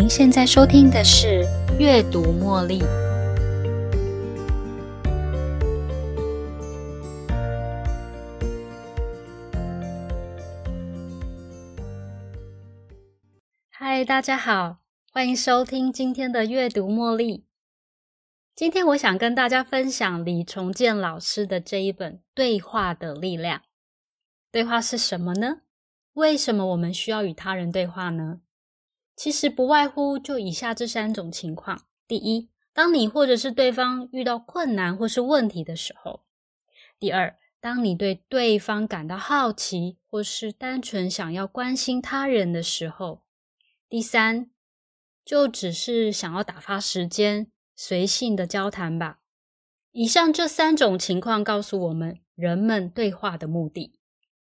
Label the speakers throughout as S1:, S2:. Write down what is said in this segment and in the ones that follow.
S1: 您现在收听的是《阅读茉莉》。嗨，大家好，欢迎收听今天的《阅读茉莉》。今天我想跟大家分享李重建老师的这一本《对话的力量》。对话是什么呢？为什么我们需要与他人对话呢？其实不外乎就以下这三种情况：第一，当你或者是对方遇到困难或是问题的时候；第二，当你对对方感到好奇或是单纯想要关心他人的时候；第三，就只是想要打发时间、随性的交谈吧。以上这三种情况告诉我们，人们对话的目的。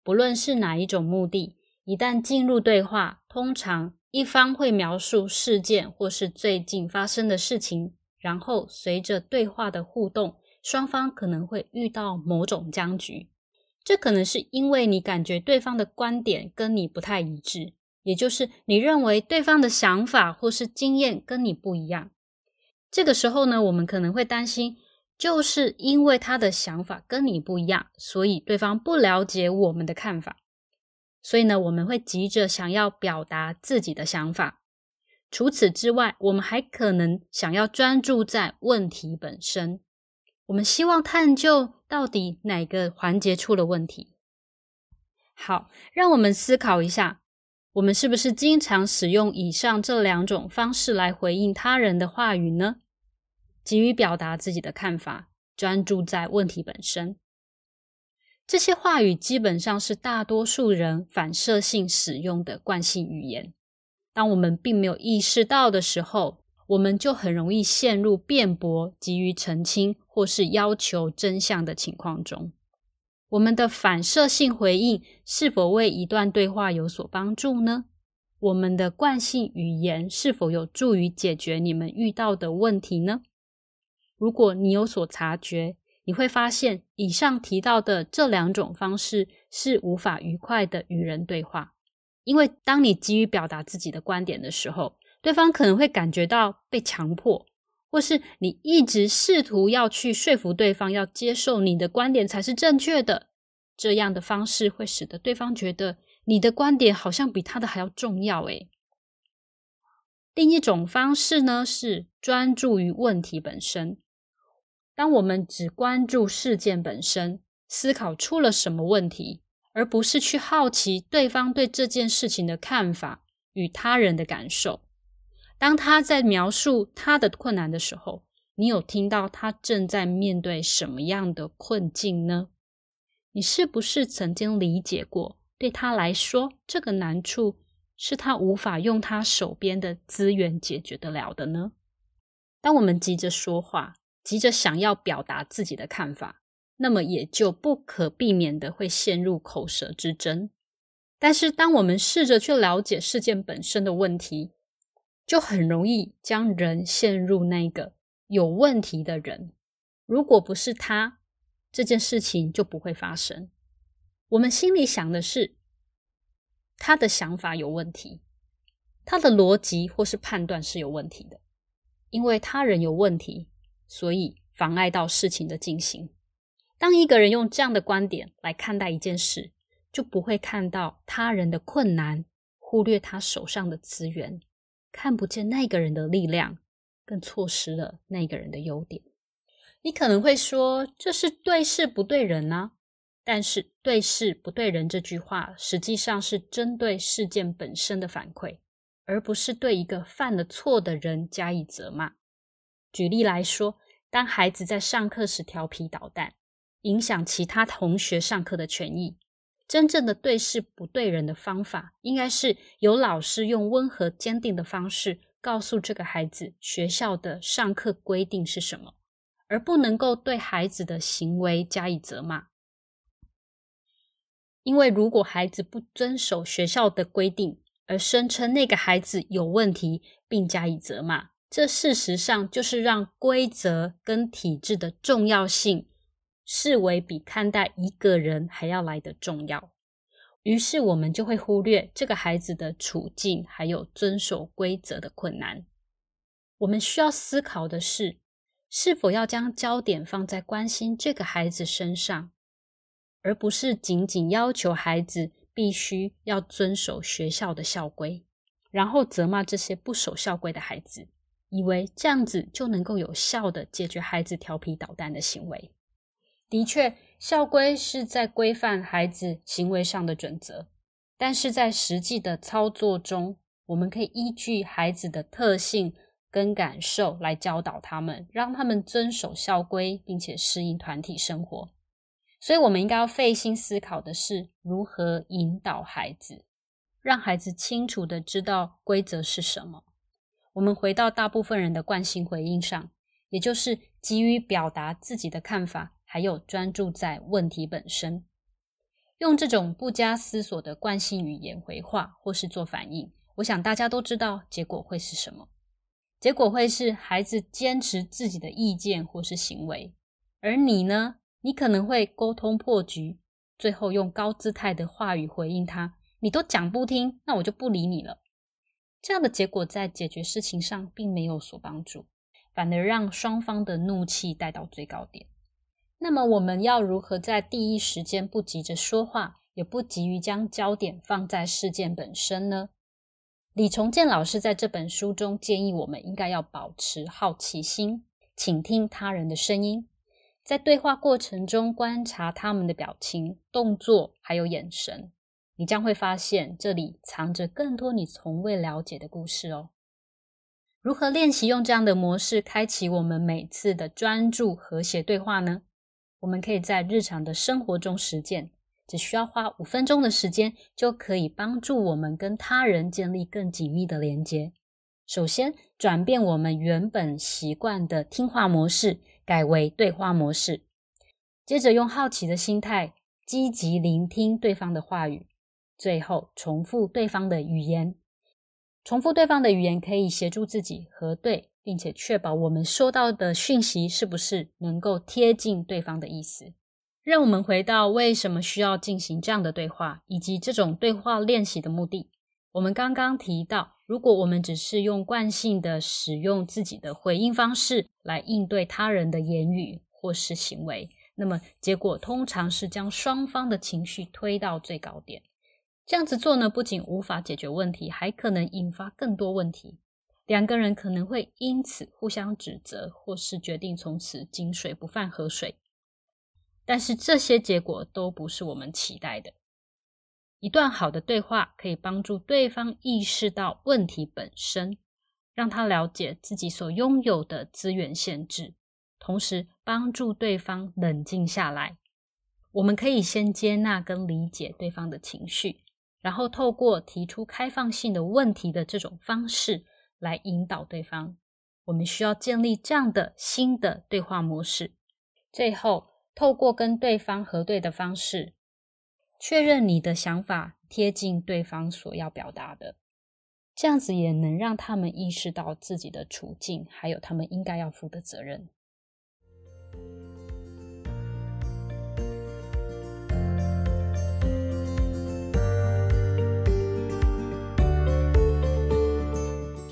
S1: 不论是哪一种目的，一旦进入对话，通常一方会描述事件或是最近发生的事情，然后随着对话的互动，双方可能会遇到某种僵局。这可能是因为你感觉对方的观点跟你不太一致，也就是你认为对方的想法或是经验跟你不一样。这个时候呢，我们可能会担心。就是因为他的想法跟你不一样，所以对方不了解我们的看法，所以呢，我们会急着想要表达自己的想法。除此之外，我们还可能想要专注在问题本身，我们希望探究到底哪个环节出了问题。好，让我们思考一下，我们是不是经常使用以上这两种方式来回应他人的话语呢？急于表达自己的看法，专注在问题本身。这些话语基本上是大多数人反射性使用的惯性语言。当我们并没有意识到的时候，我们就很容易陷入辩驳、急于澄清或是要求真相的情况中。我们的反射性回应是否为一段对话有所帮助呢？我们的惯性语言是否有助于解决你们遇到的问题呢？如果你有所察觉，你会发现以上提到的这两种方式是无法愉快的与人对话，因为当你急于表达自己的观点的时候，对方可能会感觉到被强迫，或是你一直试图要去说服对方要接受你的观点才是正确的。这样的方式会使得对方觉得你的观点好像比他的还要重要。诶，另一种方式呢是专注于问题本身。当我们只关注事件本身，思考出了什么问题，而不是去好奇对方对这件事情的看法与他人的感受。当他在描述他的困难的时候，你有听到他正在面对什么样的困境呢？你是不是曾经理解过，对他来说，这个难处是他无法用他手边的资源解决得了的呢？当我们急着说话。急着想要表达自己的看法，那么也就不可避免的会陷入口舌之争。但是，当我们试着去了解事件本身的问题，就很容易将人陷入那个有问题的人。如果不是他，这件事情就不会发生。我们心里想的是，他的想法有问题，他的逻辑或是判断是有问题的，因为他人有问题。所以妨碍到事情的进行。当一个人用这样的观点来看待一件事，就不会看到他人的困难，忽略他手上的资源，看不见那个人的力量，更错失了那个人的优点。你可能会说，这是对事不对人呢？但是“对事不对人”这句话，实际上是针对事件本身的反馈，而不是对一个犯了错的人加以责骂。举例来说。当孩子在上课时调皮捣蛋，影响其他同学上课的权益，真正的对事不对人的方法，应该是由老师用温和坚定的方式告诉这个孩子学校的上课规定是什么，而不能够对孩子的行为加以责骂。因为如果孩子不遵守学校的规定，而声称那个孩子有问题，并加以责骂。这事实上就是让规则跟体制的重要性视为比看待一个人还要来的重要。于是我们就会忽略这个孩子的处境，还有遵守规则的困难。我们需要思考的是，是否要将焦点放在关心这个孩子身上，而不是仅仅要求孩子必须要遵守学校的校规，然后责骂这些不守校规的孩子，以为这样子就能够有效的解决孩子调皮捣蛋的行为。的确。校规是在规范孩子行为上的准则，但是在实际的操作中，我们可以依据孩子的特性跟感受来教导他们，让他们遵守校规，并且适应团体生活。所以，我们应该要费心思考的是如何引导孩子，让孩子清楚的知道规则是什么。我们回到大部分人的惯性回应上，也就是急于表达自己的看法。还有专注在问题本身，用这种不加思索的惯性语言回话或是做反应，我想大家都知道结果会是什么。结果会是孩子坚持自己的意见或是行为，而你呢，你可能会沟通破局，最后用高姿态的话语回应他：“你都讲不听，那我就不理你了。”这样的结果在解决事情上并没有所帮助，反而让双方的怒气带到最高点。那么我们要如何在第一时间不急着说话，也不急于将焦点放在事件本身呢？李重建老师在这本书中建议我们应该要保持好奇心，倾听他人的声音，在对话过程中观察他们的表情、动作还有眼神，你将会发现这里藏着更多你从未了解的故事哦。如何练习用这样的模式开启我们每次的专注和谐对话呢？我们可以在日常的生活中实践，只需要花五分钟的时间，就可以帮助我们跟他人建立更紧密的连接。首先，转变我们原本习惯的听话模式，改为对话模式。接着，用好奇的心态，积极聆听对方的话语。最后，重复对方的语言。重复对方的语言可以协助自己核对。并且确保我们收到的讯息是不是能够贴近对方的意思。让我们回到为什么需要进行这样的对话，以及这种对话练习的目的。我们刚刚提到，如果我们只是用惯性的使用自己的回应方式来应对他人的言语或是行为，那么结果通常是将双方的情绪推到最高点。这样子做呢，不仅无法解决问题，还可能引发更多问题。两个人可能会因此互相指责，或是决定从此井水不犯河水。但是这些结果都不是我们期待的。一段好的对话可以帮助对方意识到问题本身，让他了解自己所拥有的资源限制，同时帮助对方冷静下来。我们可以先接纳跟理解对方的情绪，然后透过提出开放性的问题的这种方式。来引导对方，我们需要建立这样的新的对话模式。最后，透过跟对方核对的方式，确认你的想法贴近对方所要表达的，这样子也能让他们意识到自己的处境，还有他们应该要负的责任。